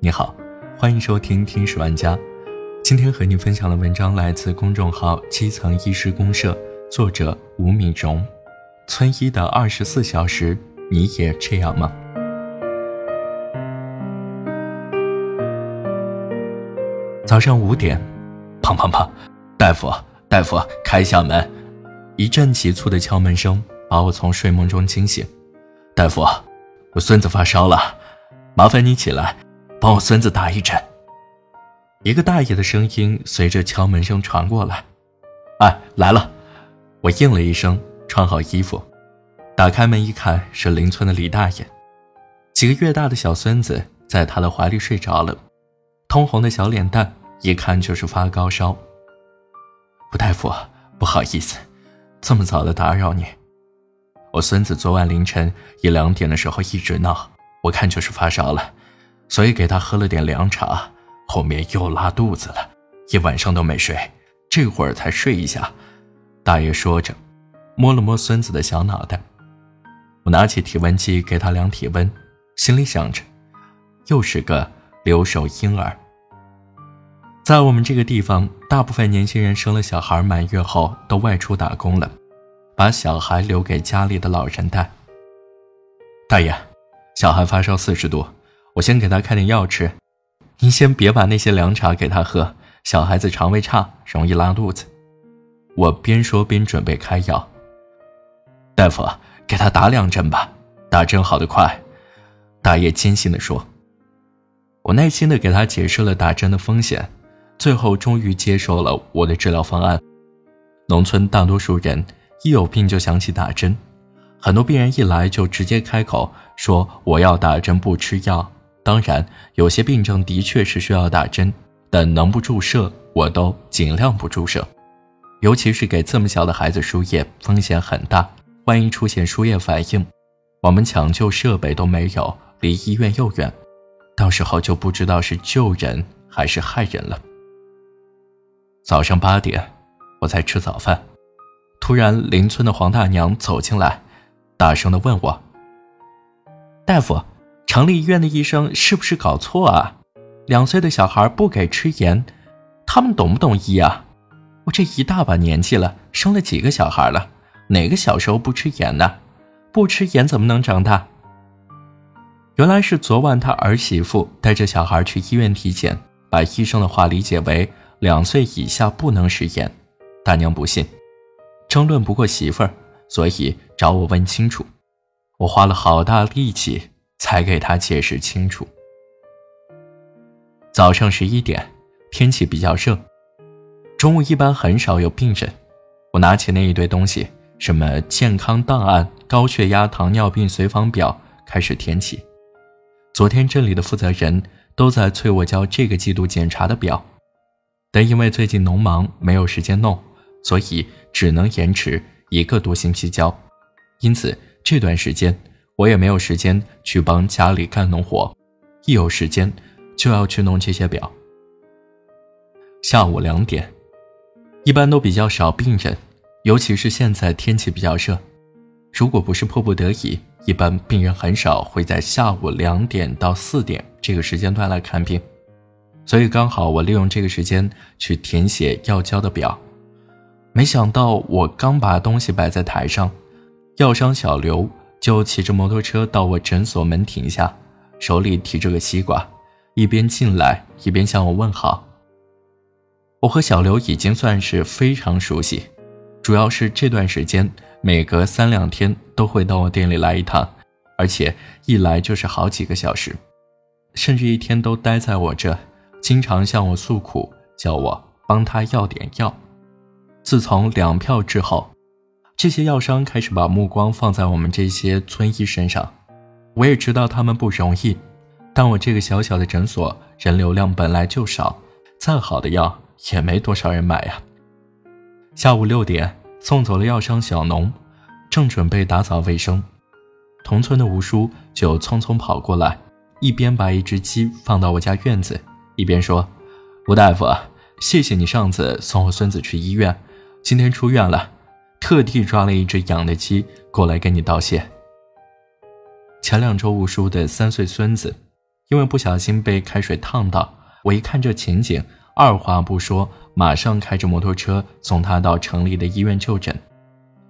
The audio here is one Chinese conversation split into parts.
你好，欢迎收听《听史玩家》。今天和你分享的文章来自公众号“基层医师公社”，作者吴敏荣。村医的二十四小时，你也这样吗？早上五点，砰砰砰，大夫，大夫，开下门！一阵急促的敲门声把我从睡梦中惊醒。大夫，我孙子发烧了，麻烦你起来。帮我孙子打一针。一个大爷的声音随着敲门声传过来：“哎，来了！”我应了一声，穿好衣服，打开门一看，是邻村的李大爷。几个月大的小孙子在他的怀里睡着了，通红的小脸蛋，一看就是发高烧。吴大夫，不好意思，这么早的打扰你。我孙子昨晚凌晨一两点的时候一直闹，我看就是发烧了。所以给他喝了点凉茶，后面又拉肚子了，一晚上都没睡，这会儿才睡一下。大爷说着，摸了摸孙子的小脑袋。我拿起体温计给他量体温，心里想着，又是个留守婴儿。在我们这个地方，大部分年轻人生了小孩满月后都外出打工了，把小孩留给家里的老人带。大爷，小孩发烧四十度。我先给他开点药吃，您先别把那些凉茶给他喝，小孩子肠胃差，容易拉肚子。我边说边准备开药。大夫，给他打两针吧，打针好得快。大爷坚信地说。我耐心地给他解释了打针的风险，最后终于接受了我的治疗方案。农村大多数人一有病就想起打针，很多病人一来就直接开口说我要打针不吃药。当然，有些病症的确是需要打针，但能不注射我都尽量不注射，尤其是给这么小的孩子输液，风险很大，万一出现输液反应，我们抢救设备都没有，离医院又远，到时候就不知道是救人还是害人了。早上八点，我在吃早饭，突然邻村的黄大娘走进来，大声的问我：“大夫。”城里医院的医生是不是搞错啊？两岁的小孩不给吃盐，他们懂不懂医啊？我这一大把年纪了，生了几个小孩了，哪个小时候不吃盐呢？不吃盐怎么能长大？原来是昨晚他儿媳妇带着小孩去医院体检，把医生的话理解为两岁以下不能食盐。大娘不信，争论不过媳妇儿，所以找我问清楚。我花了好大力气。才给他解释清楚。早上十一点，天气比较热，中午一般很少有病人。我拿起那一堆东西，什么健康档案、高血压、糖尿病随访表，开始填起。昨天镇里的负责人都在催我交这个季度检查的表，但因为最近农忙，没有时间弄，所以只能延迟一个多星期交。因此这段时间。我也没有时间去帮家里干农活，一有时间就要去弄这些表。下午两点，一般都比较少病人，尤其是现在天气比较热。如果不是迫不得已，一般病人很少会在下午两点到四点这个时间段来看病。所以刚好我利用这个时间去填写要交的表。没想到我刚把东西摆在台上，药商小刘。就骑着摩托车到我诊所门停下，手里提着个西瓜，一边进来一边向我问好。我和小刘已经算是非常熟悉，主要是这段时间每隔三两天都会到我店里来一趟，而且一来就是好几个小时，甚至一天都待在我这，经常向我诉苦，叫我帮他要点药。自从两票之后。这些药商开始把目光放在我们这些村医身上，我也知道他们不容易，但我这个小小的诊所人流量本来就少，再好的药也没多少人买呀。下午六点送走了药商小农，正准备打扫卫生，同村的吴叔就匆匆跑过来，一边把一只鸡放到我家院子，一边说：“吴大夫，谢谢你上次送我孙子去医院，今天出院了。”特地抓了一只养的鸡过来跟你道谢。前两周，吴叔的三岁孙子因为不小心被开水烫到，我一看这情景，二话不说，马上开着摩托车送他到城里的医院就诊，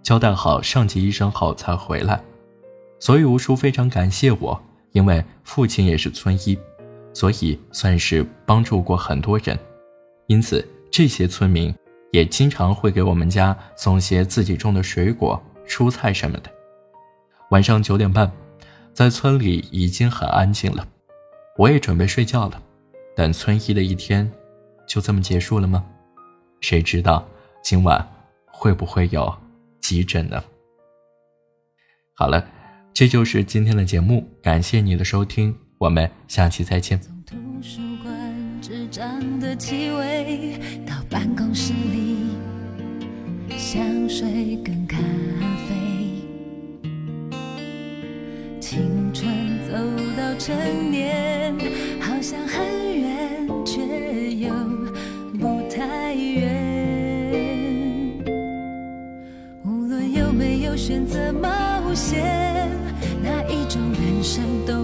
交代好上级医生后才回来。所以吴叔非常感谢我，因为父亲也是村医，所以算是帮助过很多人。因此，这些村民也经常会给我们家送些自己种的水果、蔬菜什么的。晚上九点半，在村里已经很安静了。我也准备睡觉了，但村医的一天就这么结束了吗？谁知道今晚会不会有急诊呢？好了，这就是今天的节目，感谢你的收听，我们下期再见。纸张的气味，到办公室里，香水跟咖啡，青春走到成年，好像很远却又不太远。无论有没有选择冒险，哪一种人生都。